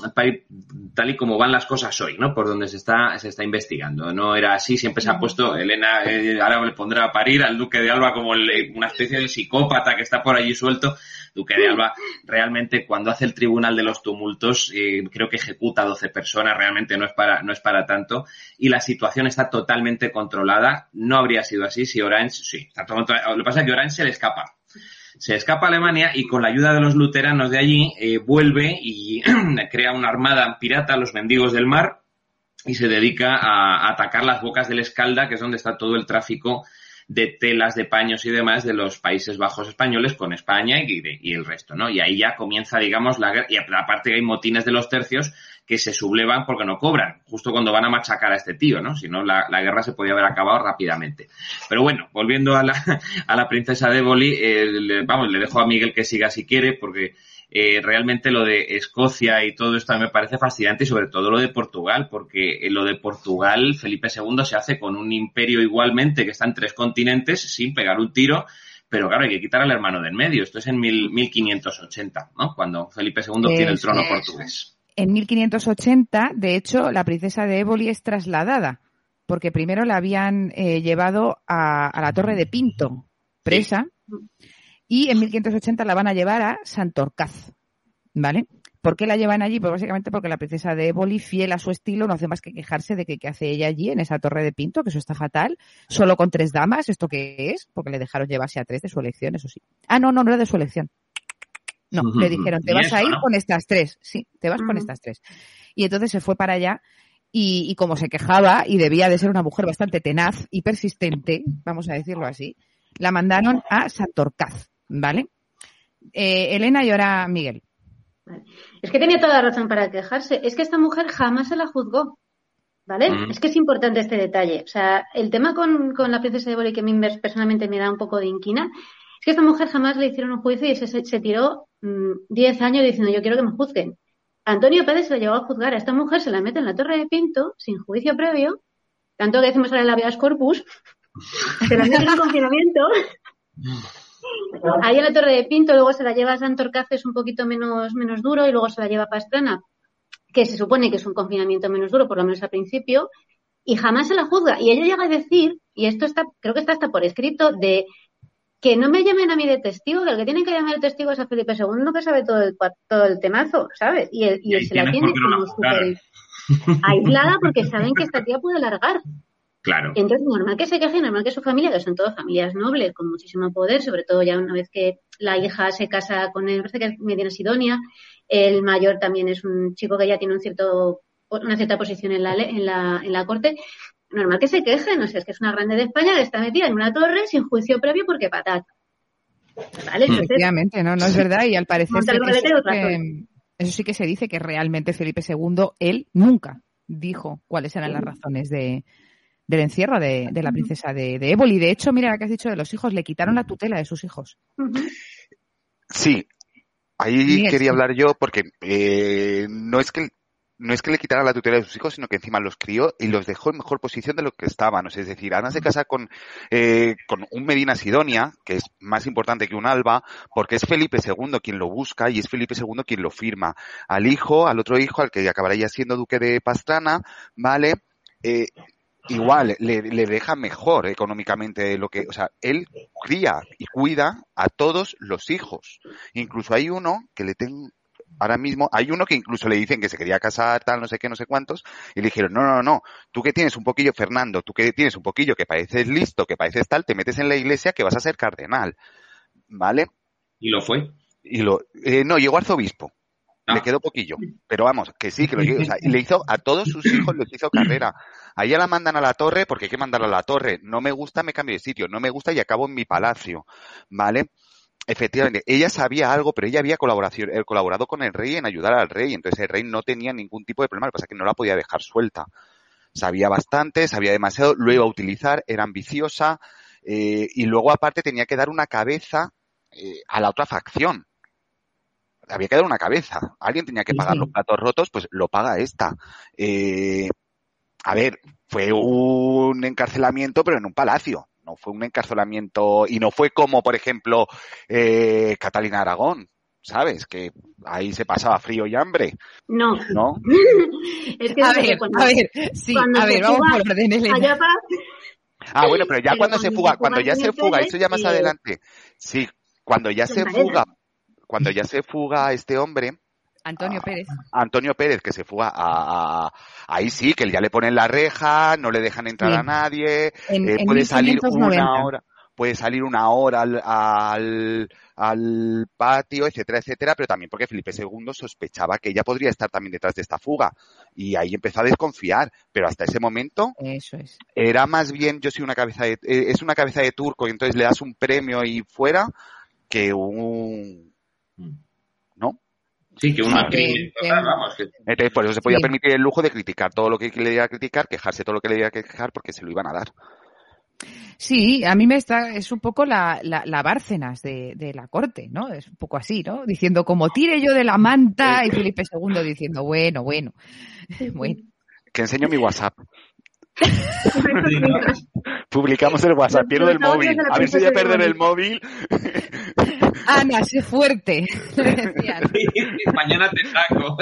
tal y como van las cosas hoy, ¿no? Por donde se está se está investigando. No era así, siempre se ha puesto Elena eh, ahora le pondrá a parir al duque de Alba como una especie de psicópata que está por allí suelto. Duque de Alba realmente cuando hace el tribunal de los tumultos creo que ejecuta a 12 personas, realmente no es para no es para tanto y la situación está totalmente controlada. No habría sido así si Orange sí, está todo Lo que pasa es que Orange se le escapa se escapa a Alemania y con la ayuda de los luteranos de allí eh, vuelve y crea una armada pirata, los mendigos del mar, y se dedica a, atacar las bocas del Escalda, que es donde está todo el tráfico de telas, de paños y demás de los Países Bajos españoles con España y, y, el resto, ¿no? Y ahí ya comienza, digamos, la guerra, y aparte hay motines de los tercios que se sublevan porque no cobran, justo cuando van a machacar a este tío, ¿no? Si no, la, guerra se podía haber acabado rápidamente. Pero bueno, volviendo a la, a la princesa de Boli, eh, vamos, le dejo a Miguel que siga si quiere, porque eh, realmente lo de Escocia y todo esto me parece fascinante y sobre todo lo de Portugal, porque lo de Portugal, Felipe II se hace con un imperio igualmente que está en tres continentes sin pegar un tiro pero claro, hay que quitar al hermano del medio. Esto es en mil, 1580, ¿no? Cuando Felipe II tiene el trono portugués en 1580, de hecho, la princesa de Éboli es trasladada, porque primero la habían eh, llevado a, la Torre de Pinto, presa, y en 1580 la van a llevar a Santorcaz, ¿vale? ¿Por qué la llevan allí? Pues básicamente porque la princesa de Éboli, fiel a su estilo, no hace más que quejarse de que qué hace ella allí en esa torre de Pinto, que eso está fatal, solo con tres damas, ¿esto qué es? Porque le dejaron llevarse a tres de su elección, eso sí. Ah, no, no, no era de su elección. No, le dijeron, te vas a ir con estas tres. Sí, te vas con estas tres. Y entonces se fue para allá y, como se quejaba y debía de ser una mujer bastante tenaz y persistente, vamos a decirlo así, la mandaron a Santorcaz, ¿vale? Eh, Elena y ahora Miguel. Es que tenía toda la razón para quejarse. Es que esta mujer jamás se la juzgó. ¿Vale? Mm. Es que es importante este detalle. O sea, el tema con, con la princesa de Boli que a mí personalmente me da un poco de inquina que esta mujer jamás le hicieron un juicio y se, tiró 10 mm, años diciendo yo quiero que me juzguen. Antonio Pérez se la llevó a juzgar. A esta mujer se la mete en la torre de Pinto sin juicio previo, tanto que decimos ahora en la habeas corpus, se la mete en confinamiento. Ahí en la torre de Pinto, luego se la lleva a Santorcaces un poquito menos, menos duro y luego se la lleva a Pastrana, que se supone que es un confinamiento menos duro, por lo menos al principio, y jamás se la juzga. Y ella llega a decir, y esto está, creo que está hasta por escrito, de que no me llamen a mí de testigo, que el que tiene que llamar de testigo es a Felipe II, que sabe todo el, todo el temazo, ¿sabes? Y, y, se la tiene como súper aislada porque saben que esta tía puede largar. Claro. Entonces, normal que se queje, normal que su familia, que son todas familias nobles, con muchísimo poder, sobre todo ya una vez que la hija se casa con él, parece que es Medina Sidonia, el mayor también es un chico que ya tiene un cierto, una cierta posición en la, en la, en la corte, normal que se quejen, o sea, es que es una grande de España que está metida en una torre sin juicio previo porque patata. ¿Vale? Efectivamente, no, no es verdad y al parecer eso sí que se dice que realmente Felipe II, él nunca dijo cuáles eran las razones de, del encierro de, la princesa de, de Éboli. De hecho, mira lo que has dicho de los hijos, le quitaron la tutela de sus hijos. Sí, ahí quería hablar yo porque eh, no es que no es que le quitara la tutela de sus hijos, sino que encima los crió y los dejó en mejor posición de lo que estaban. es decir, Ana se casa con, eh, con un Medina Sidonia, que es más importante que un Alba, porque es Felipe II quien lo busca y es Felipe II quien lo firma. Al hijo, al otro hijo, al que acabará ya siendo duque de Pastrana, ¿vale? Eh, igual le, le, deja mejor económicamente lo que, o sea, él cría y cuida a todos los hijos. Incluso hay uno que le tengo, ahora mismo hay uno que incluso le dicen que se quería casar, tal, no sé qué, no sé cuántos, y le dijeron, no, no, no, tú que tienes un poquillo, Fernando, tú que tienes un poquillo que pareces listo, que pareces tal, te metes en la iglesia que vas a ser cardenal, ¿vale? ¿Y lo fue? Y lo, eh, no, llegó arzobispo. Le ah. quedó poquillo. Pero vamos, que sí, que lo o sea, y le hizo, a todos sus hijos les hizo carrera. A ella la mandan a la torre porque hay que mandarla a la torre. No me gusta, me cambio de sitio. No me gusta y acabo en mi palacio. ¿Vale? Efectivamente, ella sabía algo, pero ella había colaboración, eh, colaborado con el rey en ayudar al rey, entonces el rey no tenía ningún tipo de problema, lo que pasa es que no la podía dejar suelta. Sabía bastante, sabía demasiado, lo iba a utilizar, era ambiciosa, eh, y luego aparte tenía que dar una cabeza eh, a la otra facción. Había que dar una cabeza. Alguien tenía que pagar los platos rotos, pues lo paga esta. a ver, fue un encarcelamiento, pero en un palacio no fue un encarcelamiento y no fue como, por ejemplo, eh, Catalina Aragón, ¿sabes? Que ahí se pasaba frío y hambre. No. ¿No? es que a, ver, a ver, sí, a ver, vamos por orden, Elena. Ah, bueno, pero ya cuando, se fuga, cuando ya se fuga, eso ya más adelante. Sí, cuando ya se fuga, cuando ya se fuga este hombre, Antonio Pérez. Antonio Pérez, que se fuga a, Ahí sí, que ya le ponen la reja, no le dejan entrar a nadie, eh, puede salir una hora puede salir una hora al, al, patio, etcétera, etcétera, pero también porque Felipe II sospechaba que ella podría estar también detrás de esta fuga y ahí empezó a desconfiar, pero hasta ese momento Eso es. era más bien yo soy una cabeza de, eh, es una cabeza de turco y entonces le das un premio y fuera que un, mm. ¿no? Sí, que una crimen vamos. Entonces, por eso se podía permitir el lujo de criticar todo lo que le diera a criticar, quejarse todo lo que le diera a quejar, porque se lo iban a dar. Sí, a mí me está, es un poco la, la, Bárcenas de, de, la corte, ¿no? Es un poco así, ¿no? Diciendo, como tire yo de la manta, y Felipe II diciendo, bueno, bueno, bueno. Que enseño mi WhatsApp. Publicamos el WhatsApp, pierdo del móvil. A ver si voy a perder el móvil. Ana, sé fuerte. mañana te saco.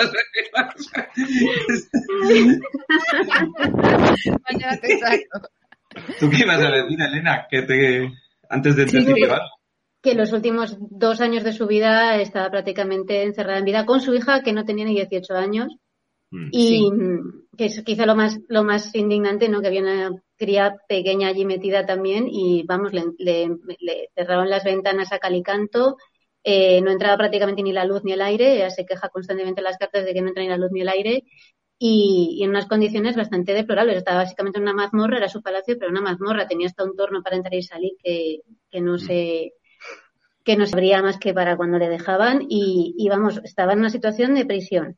mañana te saco. ¿Tú qué ibas a decir, Elena? Que te... Antes de sí, que los últimos dos años de su vida estaba prácticamente encerrada en vida con su hija, que no tenía ni 18 años. Mm. y que es quizá lo más, lo más indignante, ¿no? Que había una cría pequeña allí metida también y, vamos, le, le, cerraron las ventanas a calicanto, eh, no entraba prácticamente ni la luz ni el aire, ella se queja constantemente en las cartas de que no entra ni la luz ni el aire y, en unas condiciones bastante deplorables. Estaba básicamente en una mazmorra, era su palacio, pero una mazmorra, tenía hasta un torno para entrar y salir que, que no se que no se abría más que para cuando le dejaban y, y vamos, estaba en una situación de prisión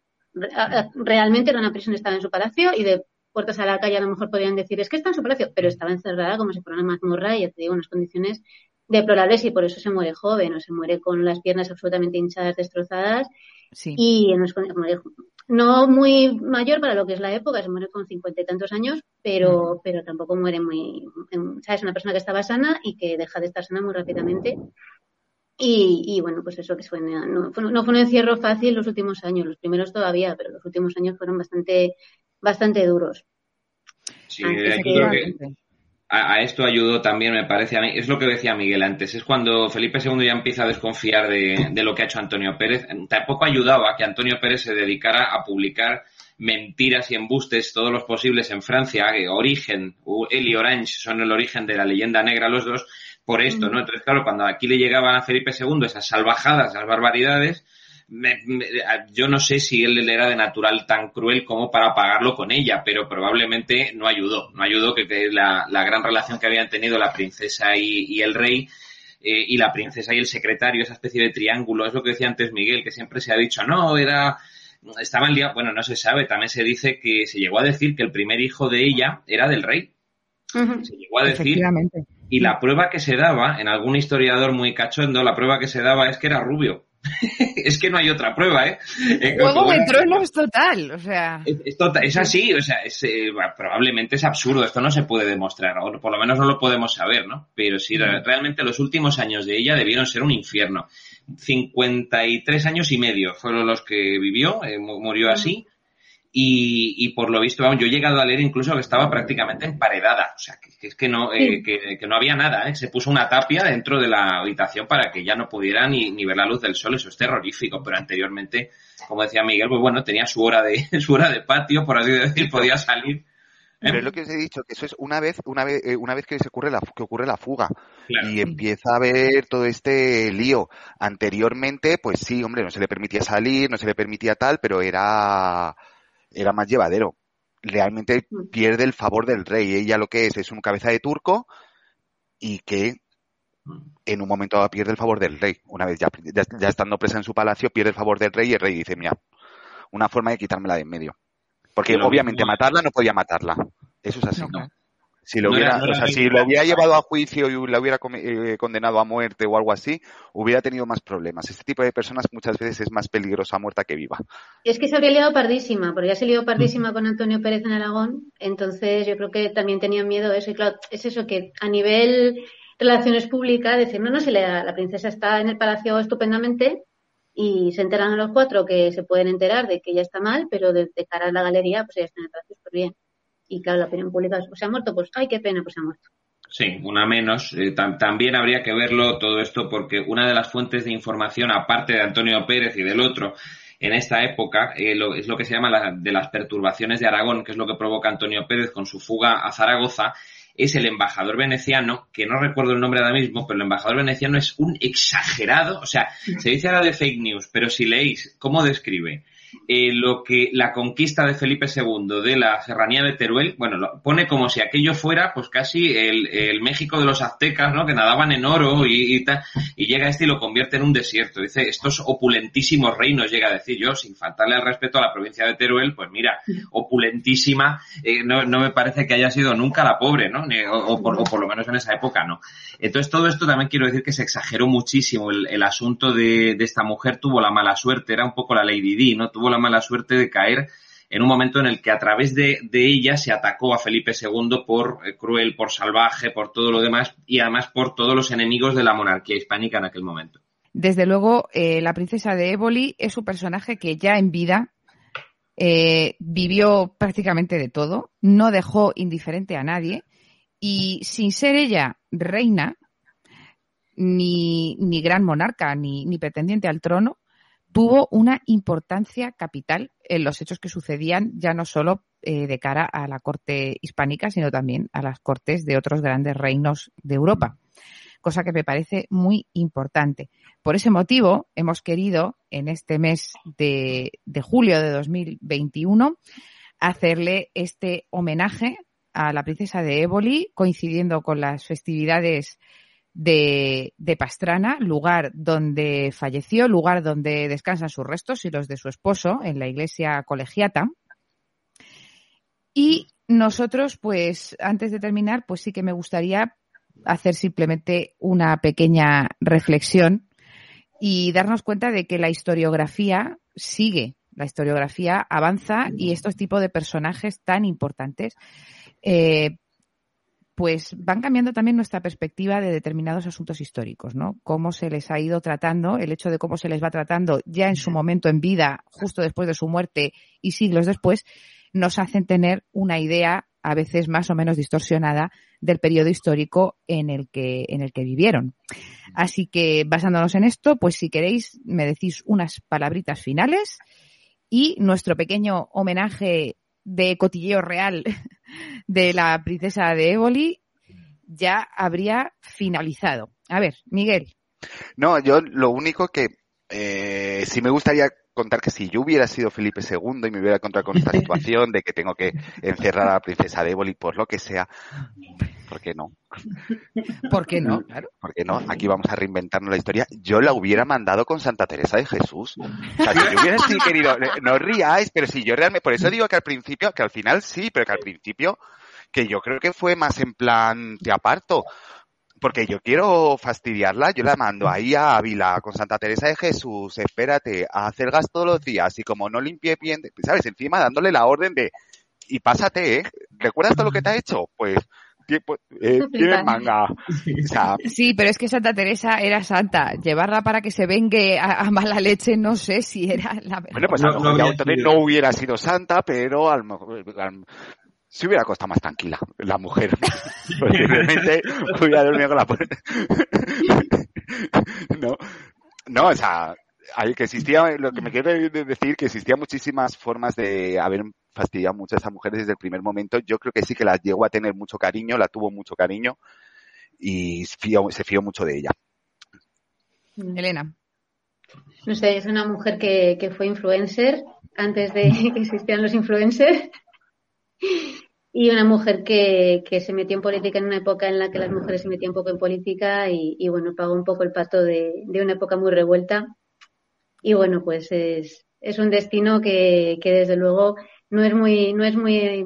realmente era una prisión, estaba en su palacio y de puertas a la calle a lo mejor podían decir es que está en su palacio, pero estaba encerrada como si fuera una mazmorra y ya te digo, unas condiciones deplorables y por eso se muere joven o se muere con las piernas absolutamente hinchadas, destrozadas y no muy mayor para lo que es la época, se muere con cincuenta y tantos años, pero, pero tampoco muere muy, ¿sabes? Una persona que estaba sana y que deja de estar sana muy rápidamente y, y, bueno, pues eso que fue, no, no, fue un encierro fácil los últimos años, los primeros todavía, pero los últimos años fueron bastante, bastante duros. Sí, yo creo que a, esto ayudó también, me parece a mí, es lo que decía Miguel antes, es cuando Felipe II ya empieza a desconfiar de, de lo que ha hecho Antonio Pérez. Tampoco ayudaba que Antonio Pérez se dedicara a publicar mentiras y embustes todos los posibles en Francia. Origen, él y Orange son el origen de la leyenda negra los dos, por esto, ¿no? Entonces, claro, cuando aquí le llegaban a Felipe II esas salvajadas, esas barbaridades, yo no sé si él era de natural tan cruel como para pagarlo con ella, pero probablemente no ayudó. No ayudó que, la, gran relación que habían tenido la princesa y, el rey eh, y la princesa y el secretario, esa especie de triángulo, es lo que decía antes Miguel, que siempre se ha dicho, no, era, estaba el día, bueno, no se sabe, también se dice que se llegó a decir que el primer hijo de ella era del rey. Se llegó a decir y la prueba que se daba, en algún historiador muy cachondo, la prueba que se daba es que era rubio. es que no hay otra prueba, ¿eh? Juego de tronos total, o sea. Es, así, o sea, eh, probablemente es absurdo, esto no se puede demostrar, o por lo menos no lo podemos saber, ¿no? Pero sí, realmente los últimos años de ella debieron ser un infierno. 53 años y medio fueron los que vivió, eh, murió así. Y, por lo visto, yo he llegado a leer incluso que estaba prácticamente emparedada, o sea, que, es que no, eh, que, no había nada, ¿eh? se puso una tapia dentro de la habitación para que ya no pudiera ni, ni ver la luz del sol, eso es terrorífico, pero anteriormente, como decía Miguel, pues bueno, tenía su hora de, su hora de patio, por así decir, podía salir. Pero es lo que os he dicho, que eso es una vez, una vez, eh, una vez que se ocurre la, que ocurre la fuga y empieza a haber todo este lío. Anteriormente, pues sí, hombre, no se le permitía salir, no se le permitía tal, pero era era más llevadero. Realmente mm. pierde el favor del rey. Ella lo que es es un cabeza de turco y que mm. en un momento pierde el favor del rey. Una vez ya, ya, estando presa en su palacio, pierde el favor del rey y el rey dice, mira, una forma de quitármela de en medio. Porque obviamente matarla no podía matarla. Eso es así. ¿no? Si lo hubiera, o sea, si lo hubiera llevado a juicio y la hubiera eh, condenado a muerte o algo así, hubiera tenido más problemas. Este tipo de personas muchas veces es más peligrosa muerta que viva. Es que se habría liado pardísima, porque ya se lió pardísima con Antonio Pérez en Aragón, entonces yo creo que también tenían miedo eso. Y claro, es eso que a nivel relaciones públicas, decir, no, no, si la, la princesa está en el palacio estupendamente, y se enteran a los cuatro que se pueden enterar de que ella está mal, pero de, cara a la galería, pues ella está en el palacio súper bien y claro, la opinión pública pues se ha muerto, pues ay, qué pena, pues se ha muerto. Sí, una menos. Eh, también habría que verlo todo esto porque una de las fuentes de información, aparte de Antonio Pérez y del otro, en esta época eh, es lo que se llama de las perturbaciones de Aragón, que es lo que provoca Antonio Pérez con su fuga a Zaragoza, es el embajador veneciano, que no recuerdo el nombre ahora mismo, pero el embajador veneciano es un exagerado, o sea, se dice ahora de fake news, pero si leéis cómo describe eh, lo que la conquista de Felipe II de la serranía de Teruel, bueno, lo pone como si aquello fuera pues casi el, México de los aztecas, ¿no? Que nadaban en oro y, y, tal, y llega este y lo convierte en un desierto. Dice, estos opulentísimos reinos, llega a decir yo, sin faltarle al respeto a la provincia de Teruel, pues mira, opulentísima, eh, no, no, me parece que haya sido nunca la pobre, ¿no? o, por, o, por, lo menos en esa época, ¿no? Entonces todo esto también quiero decir que se exageró muchísimo. El, el asunto de, de esta mujer tuvo la mala suerte, era un poco la Lady Di, ¿no? Tuvo la mala suerte de caer en un momento en el que a través de, ella se atacó a Felipe II por eh, cruel, por salvaje, por todo lo demás y además por todos los enemigos de la monarquía hispánica en aquel momento. Desde luego, eh, la princesa de Éboli es un personaje que ya en vida eh, vivió prácticamente de todo, no dejó indiferente a nadie y sin ser ella reina, ni, ni gran monarca, ni, ni pretendiente al trono, tuvo una importancia capital en los hechos que sucedían ya no solo eh, de cara a la corte hispánica, sino también a las cortes de otros grandes reinos de Europa, cosa que me parece muy importante. Por ese motivo, hemos querido en este mes de, de julio de 2021 hacerle este homenaje a la princesa de Éboli, coincidiendo con las festividades de, Pastrana, lugar donde falleció, lugar donde descansan sus restos y los de su esposo en la iglesia colegiata. Y nosotros, pues, antes de terminar, pues sí que me gustaría hacer simplemente una pequeña reflexión y darnos cuenta de que la historiografía sigue, la historiografía avanza y estos tipos de personajes tan importantes eh, pues van cambiando también nuestra perspectiva de determinados asuntos históricos, ¿no? Cómo se les ha ido tratando, el hecho de cómo se les va tratando ya en su momento en vida, justo después de su muerte y siglos después, nos hacen tener una idea a veces más o menos distorsionada del periodo histórico en el que, en el que vivieron. Así que basándonos en esto, pues si queréis me decís unas palabritas finales y nuestro pequeño homenaje de cotilleo real de la princesa de Éboli ya habría finalizado. A ver, Miguel. No, yo lo único que eh, sí me gustaría contar que si yo hubiera sido Felipe II y me hubiera encontrado con esta situación de que tengo que encerrar a la princesa de Éboli por lo que sea, ¿por qué no? ¿Por qué no? Claro. ¿Por qué no? Aquí vamos a reinventarnos la historia. Yo la hubiera mandado con Santa Teresa de Jesús. O sea, si yo hubiera querido, no ríais, pero si yo realmente, por eso digo que al principio, que al final sí, pero que al principio, que yo creo que fue más en plan, te aparto porque yo quiero fastidiarla, yo la mando ahí a Ávila con Santa Teresa de Jesús, espérate, a hacer gas todos los días y como no limpie bien, ¿sabes? Encima dándole la orden de, y pásate, ¿eh? ¿Recuerdas todo lo que te ha hecho? Pues, eh, tiene manga. sí, pero es que Santa Teresa era santa. Llevarla para que se vengue a, mala leche, no sé si era la verdad. Bueno, pues a lo mejor no, hubiera sido santa, pero a lo mejor, si hubiera costado más tranquila la mujer. Posiblemente hubiera dormido con la puerta. no, no, o sea, hay que existía, lo que me quiero decir, que existían muchísimas formas de haber fastidiado mucho a esa mujer desde el primer momento. Yo creo que sí que la llegó a tener mucho cariño, la tuvo mucho cariño y se fió mucho de ella. Elena. No sé, es una mujer que, que fue influencer antes de que existieran los influencers y una mujer que, que, se metió en política en una época en la que las mujeres se metían poco en política y, y bueno, pagó un poco el pato de, de, una época muy revuelta. Y bueno, pues es, es un destino que, que desde luego no es muy, no es muy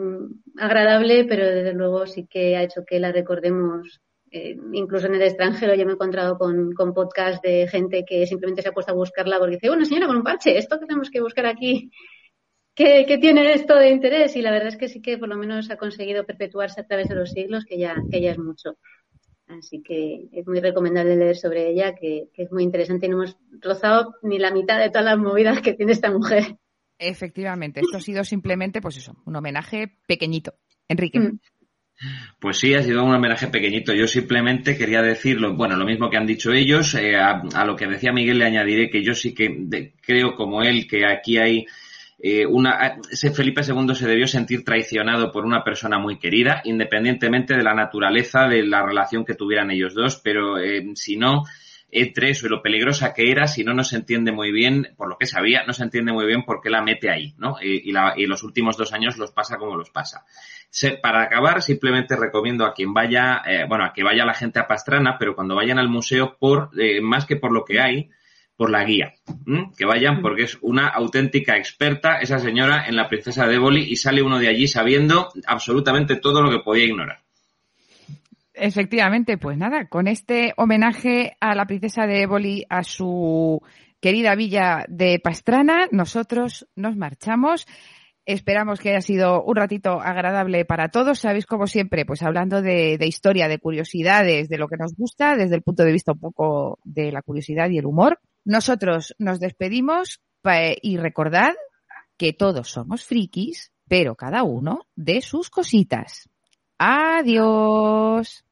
agradable, pero desde luego sí que ha hecho que la recordemos. Eh, incluso en el extranjero yo me he encontrado con, con podcasts de gente que simplemente se ha puesto a buscarla porque dice, bueno, señora, con un parche, esto que tenemos que buscar aquí que, tiene esto de interés y la verdad es que sí que por lo menos ha conseguido perpetuarse a través de los siglos, que ya, que ya es mucho. Así que es muy recomendable leer sobre ella, que, es muy interesante y no hemos rozado ni la mitad de todas las movidas que tiene esta mujer. Efectivamente, esto ha sido simplemente, pues eso, un homenaje pequeñito. Enrique. Mm. Pues sí, ha sido un homenaje pequeñito. Yo simplemente quería decirlo, bueno, lo mismo que han dicho ellos. Eh, a, lo que decía Miguel le añadiré que yo sí que creo como él que aquí hay eh, una, Felipe II se debió sentir traicionado por una persona muy querida, independientemente de la naturaleza de la relación que tuvieran ellos dos, pero eh, si no, entre eso y lo peligrosa que era, si no, no se entiende muy bien, por lo que sabía, no se entiende muy bien por qué la mete ahí, ¿no? y, la, y, los últimos dos años los pasa como los pasa. para acabar, simplemente recomiendo a quien vaya, eh, bueno, a que vaya la gente a Pastrana, pero cuando vayan al museo, por más que por lo que hay, por la guía. Que vayan porque es una auténtica experta esa señora en la princesa de Éboli y sale uno de allí sabiendo absolutamente todo lo que podía ignorar. Efectivamente, pues nada, con este homenaje a la princesa de Éboli, a su querida villa de Pastrana, nosotros nos marchamos. Esperamos que haya sido un ratito agradable para todos. Sabéis, como siempre, pues hablando de, de, historia, de curiosidades, de lo que nos gusta, desde el punto de vista un poco de la curiosidad y el humor. Nosotros nos despedimos y recordad que todos somos frikis, pero cada uno de sus cositas. Adiós.